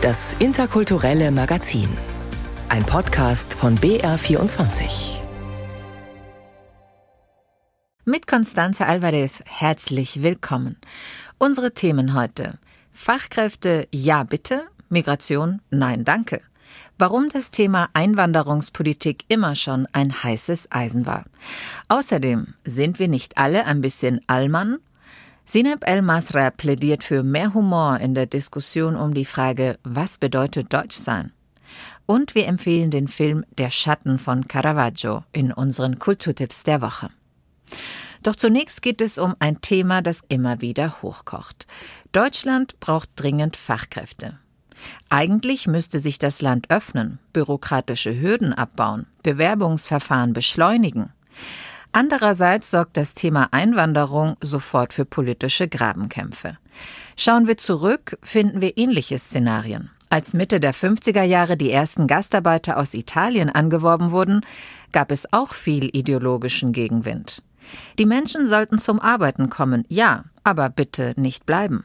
Das interkulturelle Magazin. Ein Podcast von BR24. Mit Constanze Alvarez herzlich willkommen. Unsere Themen heute. Fachkräfte ja bitte, Migration nein danke. Warum das Thema Einwanderungspolitik immer schon ein heißes Eisen war. Außerdem sind wir nicht alle ein bisschen Allmann Sineb El-Masra plädiert für mehr Humor in der Diskussion um die Frage, was bedeutet Deutschsein? Und wir empfehlen den Film Der Schatten von Caravaggio in unseren Kulturtipps der Woche. Doch zunächst geht es um ein Thema, das immer wieder hochkocht. Deutschland braucht dringend Fachkräfte. Eigentlich müsste sich das Land öffnen, bürokratische Hürden abbauen, Bewerbungsverfahren beschleunigen. Andererseits sorgt das Thema Einwanderung sofort für politische Grabenkämpfe. Schauen wir zurück, finden wir ähnliche Szenarien. Als Mitte der 50er Jahre die ersten Gastarbeiter aus Italien angeworben wurden, gab es auch viel ideologischen Gegenwind. Die Menschen sollten zum Arbeiten kommen, ja, aber bitte nicht bleiben.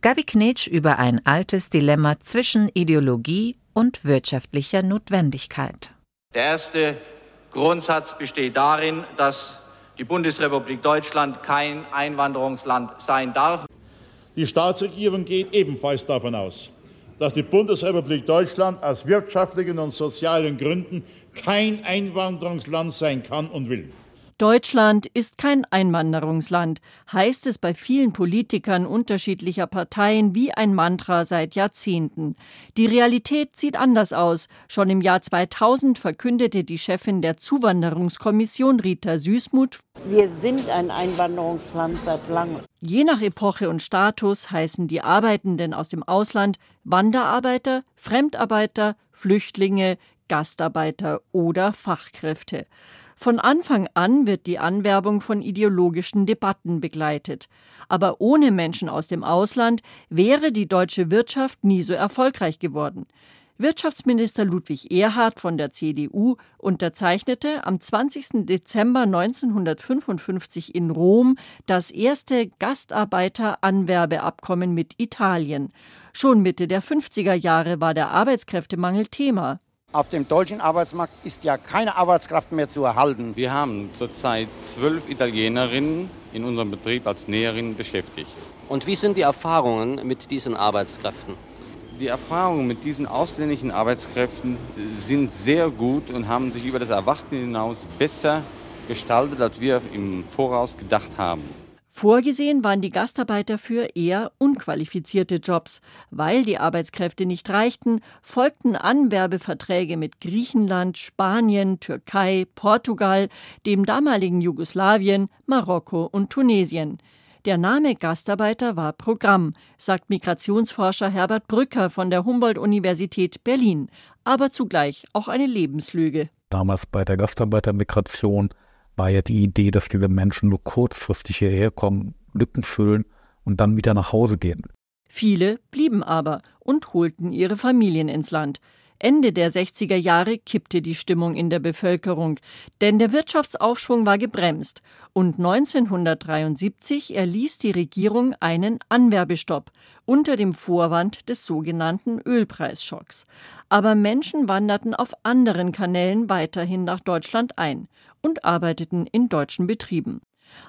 Gabi Knetsch über ein altes Dilemma zwischen Ideologie und wirtschaftlicher Notwendigkeit. Der erste Grundsatz besteht darin, dass die Bundesrepublik Deutschland kein Einwanderungsland sein darf. Die Staatsregierung geht ebenfalls davon aus, dass die Bundesrepublik Deutschland aus wirtschaftlichen und sozialen Gründen kein Einwanderungsland sein kann und will. Deutschland ist kein Einwanderungsland, heißt es bei vielen Politikern unterschiedlicher Parteien wie ein Mantra seit Jahrzehnten. Die Realität sieht anders aus. Schon im Jahr 2000 verkündete die Chefin der Zuwanderungskommission Rita Süßmuth, wir sind ein Einwanderungsland seit langem. Je nach Epoche und Status heißen die Arbeitenden aus dem Ausland Wanderarbeiter, Fremdarbeiter, Flüchtlinge, Gastarbeiter oder Fachkräfte. Von Anfang an wird die Anwerbung von ideologischen Debatten begleitet. Aber ohne Menschen aus dem Ausland wäre die deutsche Wirtschaft nie so erfolgreich geworden. Wirtschaftsminister Ludwig Erhard von der CDU unterzeichnete am 20. Dezember 1955 in Rom das erste Gastarbeiteranwerbeabkommen mit Italien. Schon Mitte der 50er Jahre war der Arbeitskräftemangel Thema. Auf dem deutschen Arbeitsmarkt ist ja keine Arbeitskraft mehr zu erhalten. Wir haben zurzeit zwölf Italienerinnen in unserem Betrieb als Näherinnen beschäftigt. Und wie sind die Erfahrungen mit diesen Arbeitskräften? Die Erfahrungen mit diesen ausländischen Arbeitskräften sind sehr gut und haben sich über das Erwarten hinaus besser gestaltet, als wir im Voraus gedacht haben. Vorgesehen waren die Gastarbeiter für eher unqualifizierte Jobs. Weil die Arbeitskräfte nicht reichten, folgten Anwerbeverträge mit Griechenland, Spanien, Türkei, Portugal, dem damaligen Jugoslawien, Marokko und Tunesien. Der Name Gastarbeiter war Programm, sagt Migrationsforscher Herbert Brücker von der Humboldt-Universität Berlin, aber zugleich auch eine Lebenslüge. Damals bei der Gastarbeitermigration war ja die Idee, dass diese Menschen nur kurzfristig hierher kommen, Lücken füllen und dann wieder nach Hause gehen. Viele blieben aber und holten ihre Familien ins Land. Ende der 60er Jahre kippte die Stimmung in der Bevölkerung, denn der Wirtschaftsaufschwung war gebremst und 1973 erließ die Regierung einen Anwerbestopp unter dem Vorwand des sogenannten Ölpreisschocks. Aber Menschen wanderten auf anderen Kanälen weiterhin nach Deutschland ein und arbeiteten in deutschen Betrieben.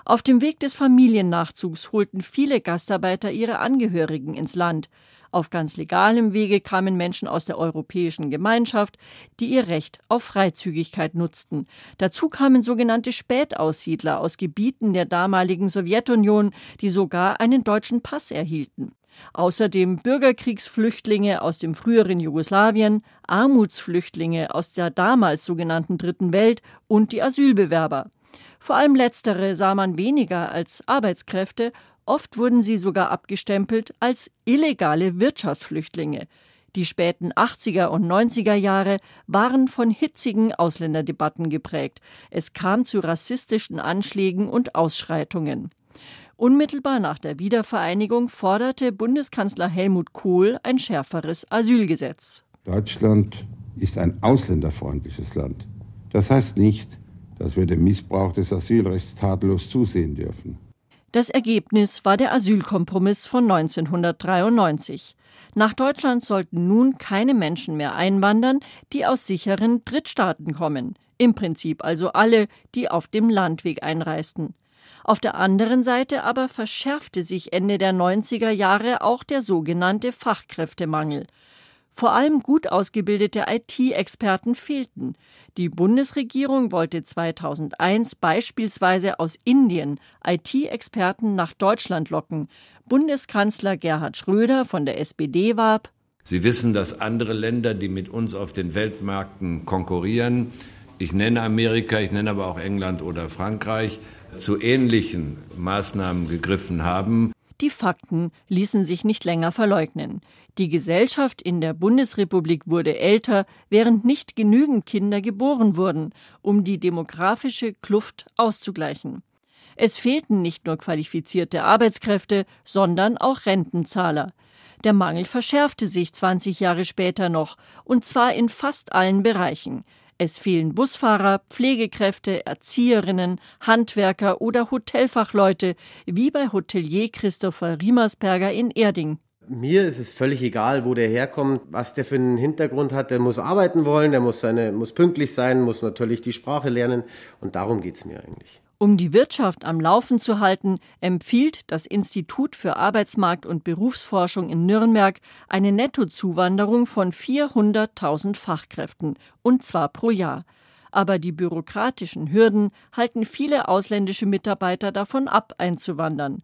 Auf dem Weg des Familiennachzugs holten viele Gastarbeiter ihre Angehörigen ins Land. Auf ganz legalem Wege kamen Menschen aus der Europäischen Gemeinschaft, die ihr Recht auf Freizügigkeit nutzten. Dazu kamen sogenannte Spätaussiedler aus Gebieten der damaligen Sowjetunion, die sogar einen deutschen Pass erhielten. Außerdem Bürgerkriegsflüchtlinge aus dem früheren Jugoslawien, Armutsflüchtlinge aus der damals sogenannten Dritten Welt und die Asylbewerber. Vor allem letztere sah man weniger als Arbeitskräfte, Oft wurden sie sogar abgestempelt als illegale Wirtschaftsflüchtlinge. Die späten 80er und 90er Jahre waren von hitzigen Ausländerdebatten geprägt. Es kam zu rassistischen Anschlägen und Ausschreitungen. Unmittelbar nach der Wiedervereinigung forderte Bundeskanzler Helmut Kohl ein schärferes Asylgesetz. Deutschland ist ein ausländerfreundliches Land. Das heißt nicht, dass wir dem Missbrauch des Asylrechts tadellos zusehen dürfen. Das Ergebnis war der Asylkompromiss von 1993. Nach Deutschland sollten nun keine Menschen mehr einwandern, die aus sicheren Drittstaaten kommen. Im Prinzip also alle, die auf dem Landweg einreisten. Auf der anderen Seite aber verschärfte sich Ende der 90er Jahre auch der sogenannte Fachkräftemangel. Vor allem gut ausgebildete IT-Experten fehlten. Die Bundesregierung wollte 2001 beispielsweise aus Indien IT-Experten nach Deutschland locken. Bundeskanzler Gerhard Schröder von der SPD warb. Sie wissen, dass andere Länder, die mit uns auf den Weltmärkten konkurrieren, ich nenne Amerika, ich nenne aber auch England oder Frankreich, zu ähnlichen Maßnahmen gegriffen haben. Die Fakten ließen sich nicht länger verleugnen. Die Gesellschaft in der Bundesrepublik wurde älter, während nicht genügend Kinder geboren wurden, um die demografische Kluft auszugleichen. Es fehlten nicht nur qualifizierte Arbeitskräfte, sondern auch Rentenzahler. Der Mangel verschärfte sich 20 Jahre später noch, und zwar in fast allen Bereichen. Es fehlen Busfahrer, Pflegekräfte, Erzieherinnen, Handwerker oder Hotelfachleute, wie bei Hotelier Christopher Riemersberger in Erding. Mir ist es völlig egal, wo der herkommt, was der für einen Hintergrund hat. Der muss arbeiten wollen, der muss, seine, muss pünktlich sein, muss natürlich die Sprache lernen. Und darum geht es mir eigentlich. Um die Wirtschaft am Laufen zu halten, empfiehlt das Institut für Arbeitsmarkt und Berufsforschung in Nürnberg eine Nettozuwanderung von 400.000 Fachkräften, und zwar pro Jahr. Aber die bürokratischen Hürden halten viele ausländische Mitarbeiter davon ab, einzuwandern.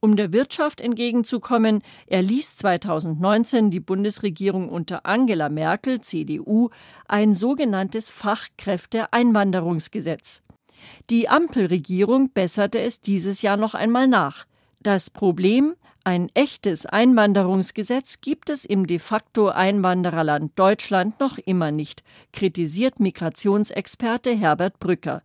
Um der Wirtschaft entgegenzukommen, erließ 2019 die Bundesregierung unter Angela Merkel, CDU, ein sogenanntes Fachkräfteeinwanderungsgesetz. Die Ampelregierung besserte es dieses Jahr noch einmal nach. Das Problem, ein echtes Einwanderungsgesetz gibt es im de facto Einwandererland Deutschland noch immer nicht, kritisiert Migrationsexperte Herbert Brücker.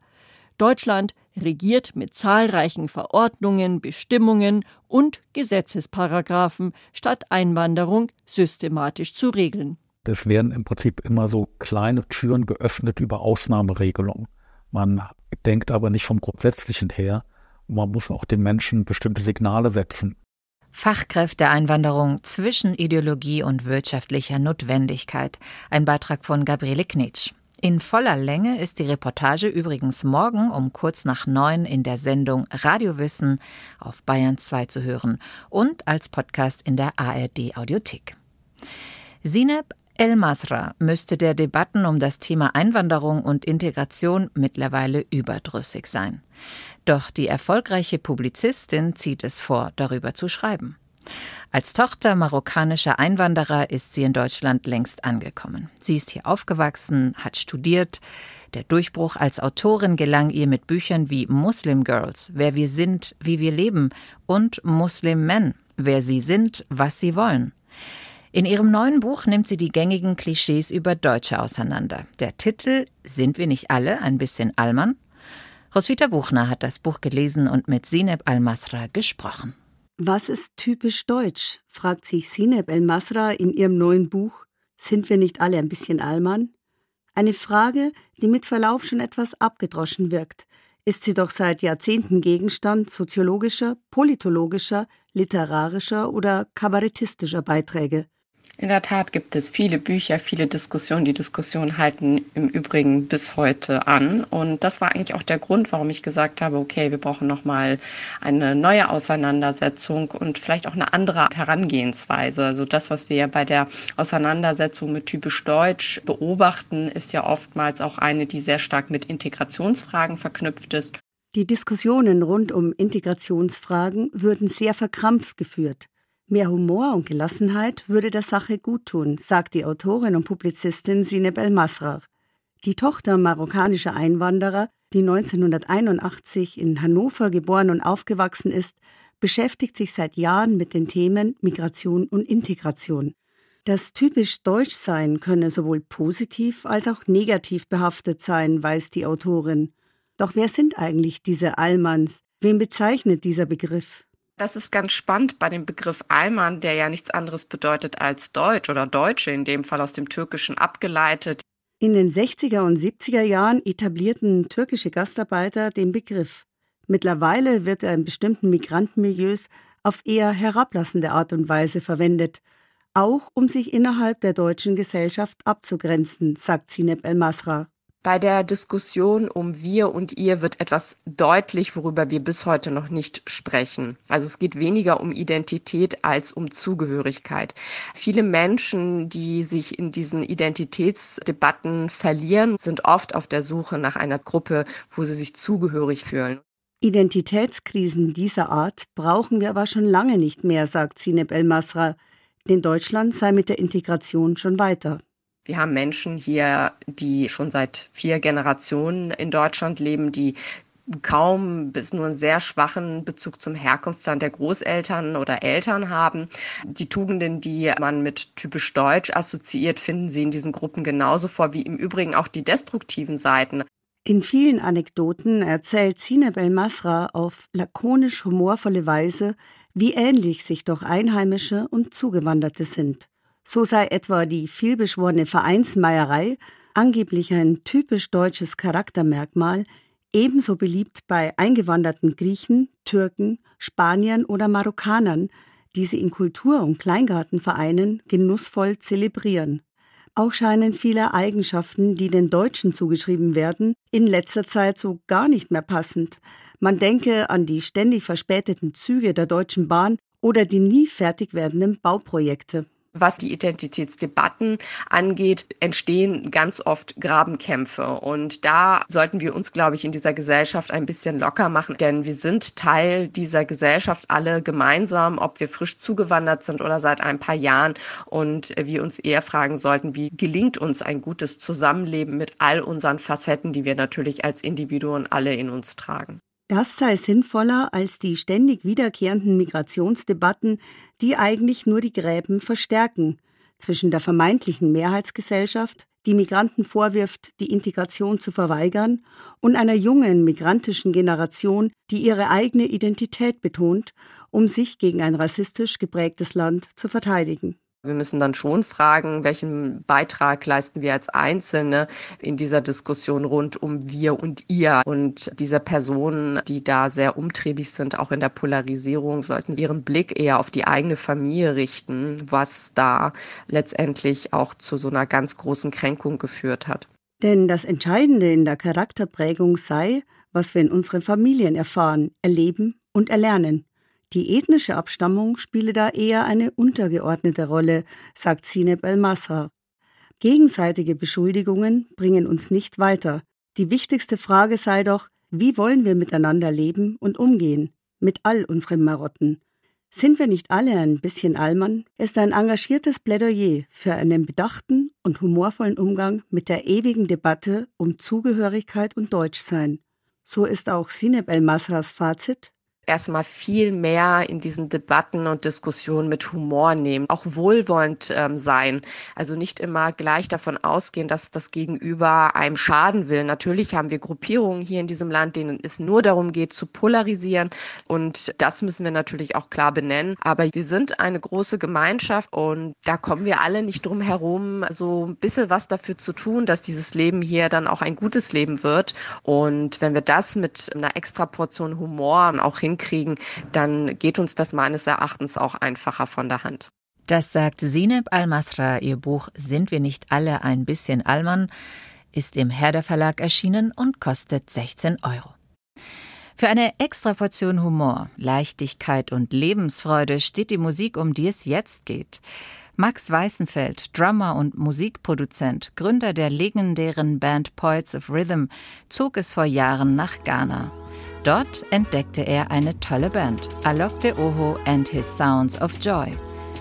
Deutschland regiert mit zahlreichen Verordnungen, Bestimmungen und Gesetzesparagraphen, statt Einwanderung systematisch zu regeln. Es werden im Prinzip immer so kleine Türen geöffnet über Ausnahmeregelungen. Man denkt aber nicht vom Grundsätzlichen her. man muss auch den Menschen bestimmte Signale setzen. Fachkräfteeinwanderung zwischen Ideologie und wirtschaftlicher Notwendigkeit. Ein Beitrag von Gabriele Knitsch. In voller Länge ist die Reportage übrigens morgen um kurz nach neun in der Sendung Radiowissen auf Bayern 2 zu hören und als Podcast in der ARD Audiothek. Sineb El Masra müsste der Debatten um das Thema Einwanderung und Integration mittlerweile überdrüssig sein. Doch die erfolgreiche Publizistin zieht es vor, darüber zu schreiben. Als Tochter marokkanischer Einwanderer ist sie in Deutschland längst angekommen. Sie ist hier aufgewachsen, hat studiert. Der Durchbruch als Autorin gelang ihr mit Büchern wie Muslim Girls, Wer wir sind, wie wir leben und Muslim Men, Wer sie sind, was sie wollen. In ihrem neuen Buch nimmt sie die gängigen Klischees über Deutsche auseinander. Der Titel Sind wir nicht alle ein bisschen Allmann? Roswitha Buchner hat das Buch gelesen und mit Sineb Al-Masra gesprochen. Was ist typisch deutsch? fragt sich Sineb El-Masra in ihrem neuen Buch Sind wir nicht alle ein bisschen Allmann? Eine Frage, die mit Verlaub schon etwas abgedroschen wirkt, ist sie doch seit Jahrzehnten Gegenstand soziologischer, politologischer, literarischer oder kabarettistischer Beiträge. In der Tat gibt es viele Bücher, viele Diskussionen. Die Diskussionen halten im Übrigen bis heute an. Und das war eigentlich auch der Grund, warum ich gesagt habe, okay, wir brauchen nochmal eine neue Auseinandersetzung und vielleicht auch eine andere Herangehensweise. Also das, was wir ja bei der Auseinandersetzung mit typisch Deutsch beobachten, ist ja oftmals auch eine, die sehr stark mit Integrationsfragen verknüpft ist. Die Diskussionen rund um Integrationsfragen würden sehr verkrampft geführt. Mehr Humor und Gelassenheit würde der Sache guttun, sagt die Autorin und Publizistin Sineb El-Masrar. Die Tochter marokkanischer Einwanderer, die 1981 in Hannover geboren und aufgewachsen ist, beschäftigt sich seit Jahren mit den Themen Migration und Integration. Das typisch Deutschsein könne sowohl positiv als auch negativ behaftet sein, weiß die Autorin. Doch wer sind eigentlich diese Allmanns? Wen bezeichnet dieser Begriff? Das ist ganz spannend bei dem Begriff Alman, der ja nichts anderes bedeutet als Deutsch oder Deutsche, in dem Fall aus dem Türkischen abgeleitet. In den 60er und 70er Jahren etablierten türkische Gastarbeiter den Begriff. Mittlerweile wird er in bestimmten Migrantenmilieus auf eher herablassende Art und Weise verwendet, auch um sich innerhalb der deutschen Gesellschaft abzugrenzen, sagt Zineb El-Masra. Bei der Diskussion um wir und ihr wird etwas deutlich, worüber wir bis heute noch nicht sprechen. Also es geht weniger um Identität als um Zugehörigkeit. Viele Menschen, die sich in diesen Identitätsdebatten verlieren, sind oft auf der Suche nach einer Gruppe, wo sie sich zugehörig fühlen. Identitätskrisen dieser Art brauchen wir aber schon lange nicht mehr, sagt Zineb El-Masra. Denn Deutschland sei mit der Integration schon weiter. Wir haben Menschen hier, die schon seit vier Generationen in Deutschland leben, die kaum bis nur einen sehr schwachen Bezug zum Herkunftsland der Großeltern oder Eltern haben. Die Tugenden, die man mit typisch deutsch assoziiert, finden Sie in diesen Gruppen genauso vor wie im Übrigen auch die destruktiven Seiten. In vielen Anekdoten erzählt Sineb El-Masra auf lakonisch humorvolle Weise, wie ähnlich sich doch Einheimische und Zugewanderte sind. So sei etwa die vielbeschworene Vereinsmeierei, angeblich ein typisch deutsches Charaktermerkmal, ebenso beliebt bei eingewanderten Griechen, Türken, Spaniern oder Marokkanern, die sie in Kultur- und Kleingartenvereinen genussvoll zelebrieren. Auch scheinen viele Eigenschaften, die den Deutschen zugeschrieben werden, in letzter Zeit so gar nicht mehr passend. Man denke an die ständig verspäteten Züge der Deutschen Bahn oder die nie fertig werdenden Bauprojekte. Was die Identitätsdebatten angeht, entstehen ganz oft Grabenkämpfe. Und da sollten wir uns, glaube ich, in dieser Gesellschaft ein bisschen locker machen, denn wir sind Teil dieser Gesellschaft alle gemeinsam, ob wir frisch zugewandert sind oder seit ein paar Jahren. Und wir uns eher fragen sollten, wie gelingt uns ein gutes Zusammenleben mit all unseren Facetten, die wir natürlich als Individuen alle in uns tragen. Das sei sinnvoller als die ständig wiederkehrenden Migrationsdebatten, die eigentlich nur die Gräben verstärken zwischen der vermeintlichen Mehrheitsgesellschaft, die Migranten vorwirft, die Integration zu verweigern, und einer jungen migrantischen Generation, die ihre eigene Identität betont, um sich gegen ein rassistisch geprägtes Land zu verteidigen. Wir müssen dann schon fragen, welchen Beitrag leisten wir als Einzelne in dieser Diskussion rund um wir und ihr. Und diese Personen, die da sehr umtriebig sind, auch in der Polarisierung, sollten ihren Blick eher auf die eigene Familie richten, was da letztendlich auch zu so einer ganz großen Kränkung geführt hat. Denn das Entscheidende in der Charakterprägung sei, was wir in unseren Familien erfahren, erleben und erlernen. Die ethnische Abstammung spiele da eher eine untergeordnete Rolle, sagt Sineb El-Masra. Gegenseitige Beschuldigungen bringen uns nicht weiter. Die wichtigste Frage sei doch, wie wollen wir miteinander leben und umgehen, mit all unseren Marotten. Sind wir nicht alle ein bisschen Allmann, ist ein engagiertes Plädoyer für einen bedachten und humorvollen Umgang mit der ewigen Debatte um Zugehörigkeit und Deutschsein. So ist auch Sineb El-Masras Fazit erstmal viel mehr in diesen Debatten und Diskussionen mit Humor nehmen, auch wohlwollend ähm, sein. Also nicht immer gleich davon ausgehen, dass das Gegenüber einem schaden will. Natürlich haben wir Gruppierungen hier in diesem Land, denen es nur darum geht, zu polarisieren. Und das müssen wir natürlich auch klar benennen. Aber wir sind eine große Gemeinschaft und da kommen wir alle nicht drum herum, so ein bisschen was dafür zu tun, dass dieses Leben hier dann auch ein gutes Leben wird. Und wenn wir das mit einer extra Portion Humor auch hinkriegen, hinkriegen, dann geht uns das meines Erachtens auch einfacher von der Hand. Das sagt Sineb Al-Masra. Ihr Buch Sind wir nicht alle ein bisschen Allmann ist im Herder Verlag erschienen und kostet 16 Euro. Für eine extra Portion Humor, Leichtigkeit und Lebensfreude steht die Musik, um die es jetzt geht. Max Weißenfeld, Drummer und Musikproduzent, Gründer der legendären Band Poets of Rhythm, zog es vor Jahren nach Ghana. Dort entdeckte er eine tolle Band, Alok de Oho and His Sounds of Joy.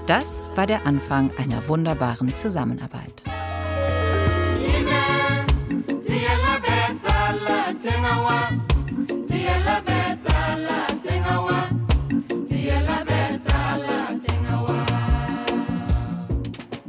Das war der Anfang einer wunderbaren Zusammenarbeit.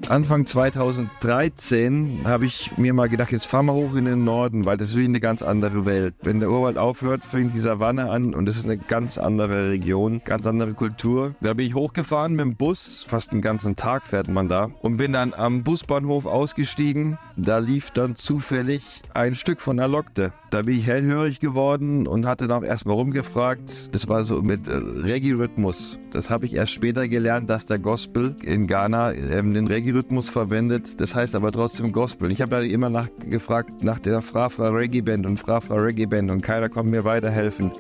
Anfang 2013 habe ich mir mal gedacht, jetzt fahren wir hoch in den Norden, weil das ist wie eine ganz andere Welt. Wenn der Urwald aufhört, fängt die Savanne an und es ist eine ganz andere Region, ganz andere Kultur. Da bin ich hochgefahren mit dem Bus, fast den ganzen Tag fährt man da und bin dann am Busbahnhof ausgestiegen. Da lief dann zufällig ein Stück von Alokte. Da bin ich hellhörig geworden und hatte dann auch erstmal rumgefragt. Das war so mit äh, Reggae-Rhythmus. Das habe ich erst später gelernt, dass der Gospel in Ghana ähm, den Reggae-Rhythmus verwendet. Das heißt aber trotzdem Gospel. Ich habe da immer nachgefragt nach der Frafra Reggae Band und Frafra Reggae Band und keiner konnte mir weiterhelfen.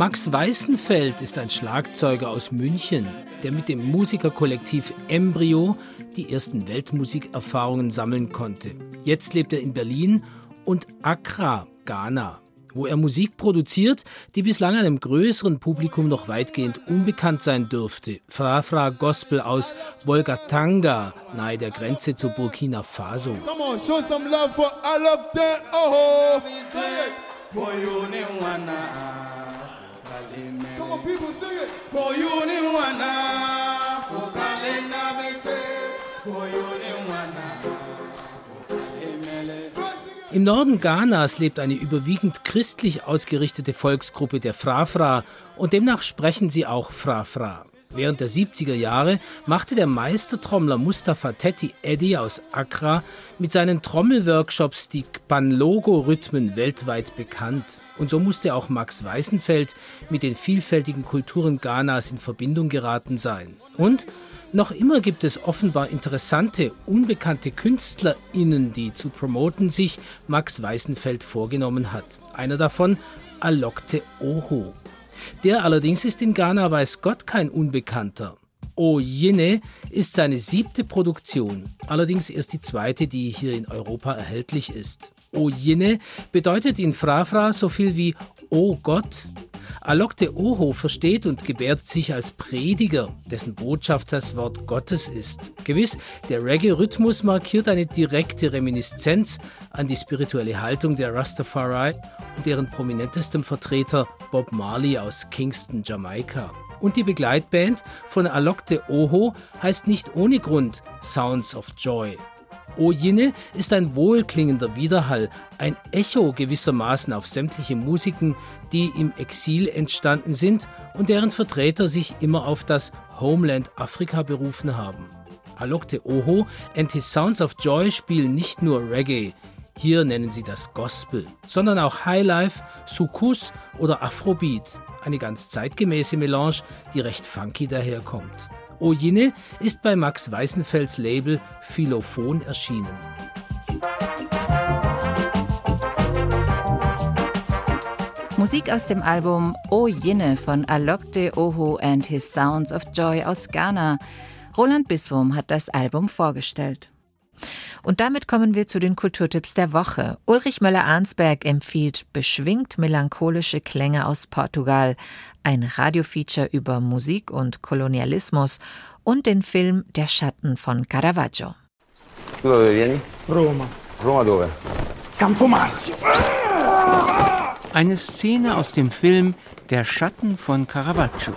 Max Weißenfeld ist ein Schlagzeuger aus München, der mit dem Musikerkollektiv Embryo die ersten Weltmusikerfahrungen sammeln konnte. Jetzt lebt er in Berlin und Accra, Ghana, wo er Musik produziert, die bislang einem größeren Publikum noch weitgehend unbekannt sein dürfte. Frafra Gospel aus Bolgatanga, nahe der Grenze zu Burkina Faso. Come on, show some love for Alokte Oho. Come on, people, sing it. For you, Niwana. For Kalena, For you, Im Norden Ghanas lebt eine überwiegend christlich ausgerichtete Volksgruppe der Frafra und demnach sprechen sie auch Frafra. Während der 70er Jahre machte der Meistertrommler Mustafa Tetti Eddy aus Accra mit seinen Trommelworkshops die Panlogo-Rhythmen weltweit bekannt. Und so musste auch Max Weißenfeld mit den vielfältigen Kulturen Ghanas in Verbindung geraten sein. Und noch immer gibt es offenbar interessante, unbekannte KünstlerInnen, die zu promoten sich Max Weißenfeld vorgenommen hat. Einer davon, Alokte Oho. Der allerdings ist in Ghana, weiß Gott, kein Unbekannter. O Yine ist seine siebte Produktion, allerdings erst die zweite, die hier in Europa erhältlich ist. O Yine bedeutet in Frafra so viel wie O Gott. Alokte Oho versteht und gebärdet sich als Prediger, dessen Botschaft das Wort Gottes ist. Gewiss, der Reggae-Rhythmus markiert eine direkte Reminiszenz an die spirituelle Haltung der Rastafari und deren prominentestem Vertreter Bob Marley aus Kingston, Jamaika. Und die Begleitband von Alokte Oho heißt nicht ohne Grund Sounds of Joy. Ojine ist ein wohlklingender Widerhall, ein Echo gewissermaßen auf sämtliche Musiken, die im Exil entstanden sind und deren Vertreter sich immer auf das Homeland Afrika berufen haben. Alokte Oho and his Sounds of Joy spielen nicht nur Reggae, hier nennen sie das Gospel, sondern auch Highlife, Sukus oder Afrobeat, eine ganz zeitgemäße Melange, die recht funky daherkommt. Ojine ist bei Max Weißenfelds Label Philophon erschienen. Musik aus dem Album O Yinne von Alokte Oho and His Sounds of Joy aus Ghana. Roland Biswom hat das Album vorgestellt. Und damit kommen wir zu den Kulturtipps der Woche. Ulrich Möller-Arnsberg empfiehlt beschwingt melancholische Klänge aus Portugal, ein Radiofeature über Musik und Kolonialismus und den Film Der Schatten von Caravaggio. Dove vieni? Roma. Roma dove? Campo Marzio. Eine Szene aus dem Film Der Schatten von Caravaggio.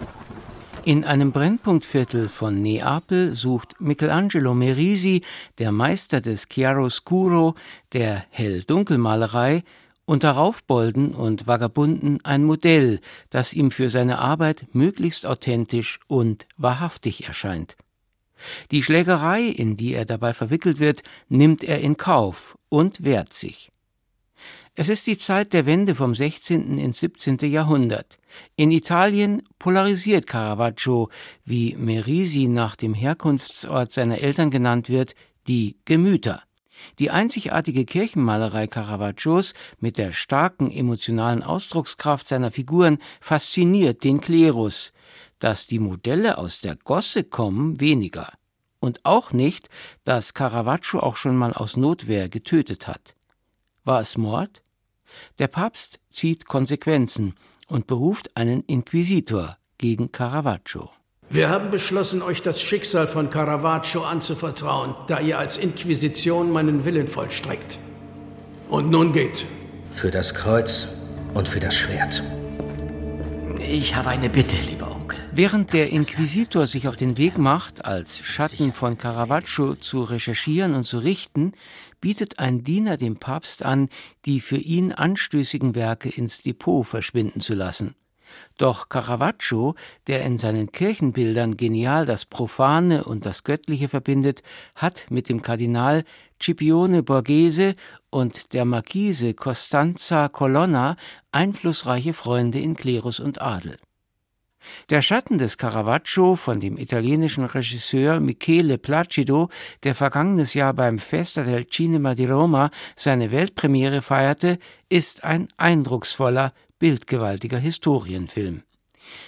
In einem Brennpunktviertel von Neapel sucht Michelangelo Merisi, der Meister des Chiaroscuro, der Hell-Dunkel-Malerei, unter Raufbolden und Vagabunden ein Modell, das ihm für seine Arbeit möglichst authentisch und wahrhaftig erscheint. Die Schlägerei, in die er dabei verwickelt wird, nimmt er in Kauf und wehrt sich. Es ist die Zeit der Wende vom 16. ins 17. Jahrhundert. In Italien polarisiert Caravaggio, wie Merisi nach dem Herkunftsort seiner Eltern genannt wird, die Gemüter. Die einzigartige Kirchenmalerei Caravaggios mit der starken emotionalen Ausdruckskraft seiner Figuren fasziniert den Klerus. Dass die Modelle aus der Gosse kommen, weniger. Und auch nicht, dass Caravaggio auch schon mal aus Notwehr getötet hat. War es Mord? Der Papst zieht Konsequenzen und beruft einen Inquisitor gegen Caravaggio. Wir haben beschlossen, euch das Schicksal von Caravaggio anzuvertrauen, da ihr als Inquisition meinen Willen vollstreckt. Und nun geht. Für das Kreuz und für das Schwert. Ich habe eine Bitte, lieber Onkel. Während der Inquisitor sich auf den Weg macht, als Schatten von Caravaggio zu recherchieren und zu richten, bietet ein Diener dem Papst an, die für ihn anstößigen Werke ins Depot verschwinden zu lassen. Doch Caravaggio, der in seinen Kirchenbildern genial das Profane und das Göttliche verbindet, hat mit dem Kardinal Scipione Borghese und der Marquise Costanza Colonna einflussreiche Freunde in Klerus und Adel. Der Schatten des Caravaggio von dem italienischen Regisseur Michele Placido, der vergangenes Jahr beim Festa del Cinema di Roma seine Weltpremiere feierte, ist ein eindrucksvoller, bildgewaltiger Historienfilm.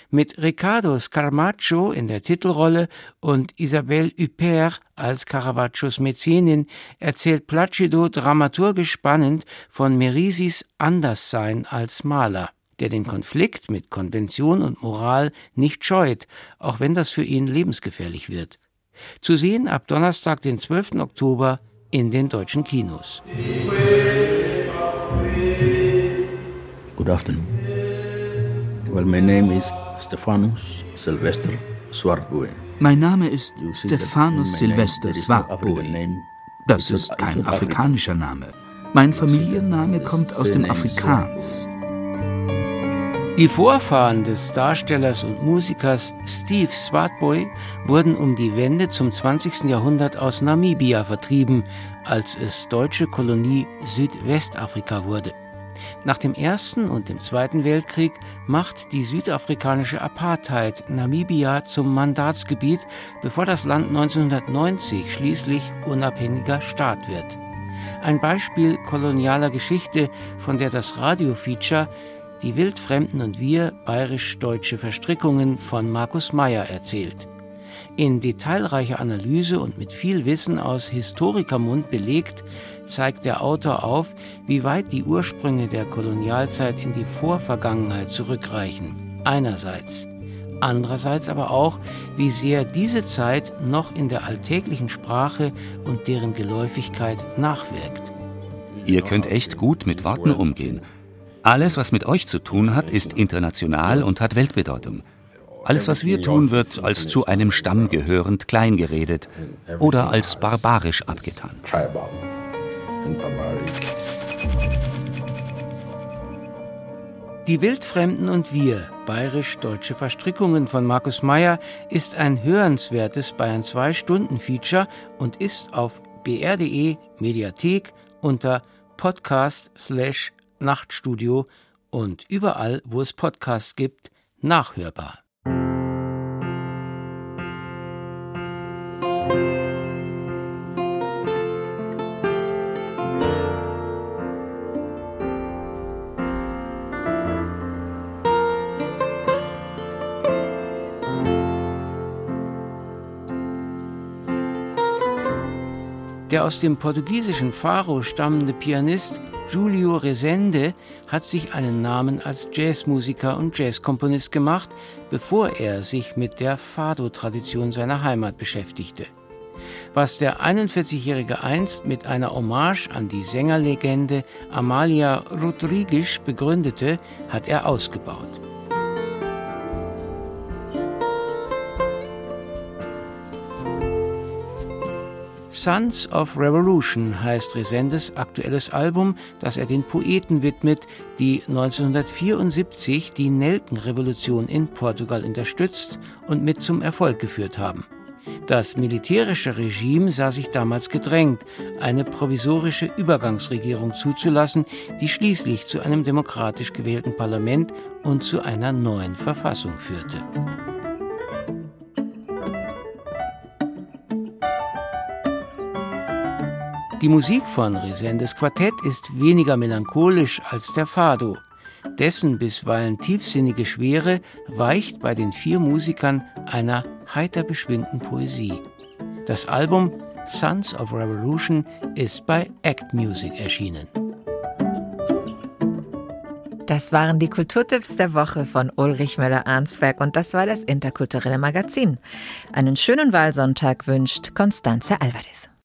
Mit Riccardo Scarmaccio in der Titelrolle und Isabelle Huppert als Caravaggios Mäzenin erzählt Placido dramaturgisch spannend von Merisis Anderssein als Maler der den Konflikt mit Konvention und Moral nicht scheut, auch wenn das für ihn lebensgefährlich wird. Zu sehen ab Donnerstag, den 12. Oktober in den deutschen Kinos. Good afternoon. Well, my name is Stephanus Sylvester Swartboe. Mein Name ist Stephanus Sylvester Swartboe. Das ist kein afrikanischer Name. Mein Familienname kommt aus dem Afrikaans. Die Vorfahren des Darstellers und Musikers Steve Swartboy wurden um die Wende zum 20. Jahrhundert aus Namibia vertrieben, als es deutsche Kolonie Südwestafrika wurde. Nach dem Ersten und dem Zweiten Weltkrieg macht die südafrikanische Apartheid Namibia zum Mandatsgebiet, bevor das Land 1990 schließlich unabhängiger Staat wird. Ein Beispiel kolonialer Geschichte, von der das Radiofeature die Wildfremden und wir bayerisch-deutsche Verstrickungen von Markus Meyer erzählt. In detailreicher Analyse und mit viel Wissen aus Historikermund belegt, zeigt der Autor auf, wie weit die Ursprünge der Kolonialzeit in die Vorvergangenheit zurückreichen. Einerseits. Andererseits aber auch, wie sehr diese Zeit noch in der alltäglichen Sprache und deren Geläufigkeit nachwirkt. Ihr könnt echt gut mit Worten umgehen. Alles, was mit euch zu tun hat, ist international und hat Weltbedeutung. Alles, was wir tun, wird als zu einem Stamm gehörend kleingeredet oder als barbarisch abgetan. Die Wildfremden und wir, bayerisch-deutsche Verstrickungen von Markus Meyer, ist ein hörenswertes Bayern 2 Stunden Feature und ist auf br.de Mediathek unter Podcast slash Nachtstudio und überall, wo es Podcasts gibt, nachhörbar. Der aus dem portugiesischen Faro stammende Pianist Julio Resende hat sich einen Namen als Jazzmusiker und Jazzkomponist gemacht, bevor er sich mit der Fado-Tradition seiner Heimat beschäftigte. Was der 41-Jährige einst mit einer Hommage an die Sängerlegende Amalia Rodrigues begründete, hat er ausgebaut. Sons of Revolution heißt Resendes aktuelles Album, das er den Poeten widmet, die 1974 die Nelkenrevolution in Portugal unterstützt und mit zum Erfolg geführt haben. Das militärische Regime sah sich damals gedrängt, eine provisorische Übergangsregierung zuzulassen, die schließlich zu einem demokratisch gewählten Parlament und zu einer neuen Verfassung führte. Die Musik von Resendes Quartett ist weniger melancholisch als der Fado. Dessen bisweilen tiefsinnige Schwere weicht bei den vier Musikern einer heiter beschwingten Poesie. Das Album Sons of Revolution ist bei Act Music erschienen. Das waren die Kulturtipps der Woche von Ulrich Möller-Arnsberg und das war das interkulturelle Magazin. Einen schönen Wahlsonntag wünscht Constanze Alvarez.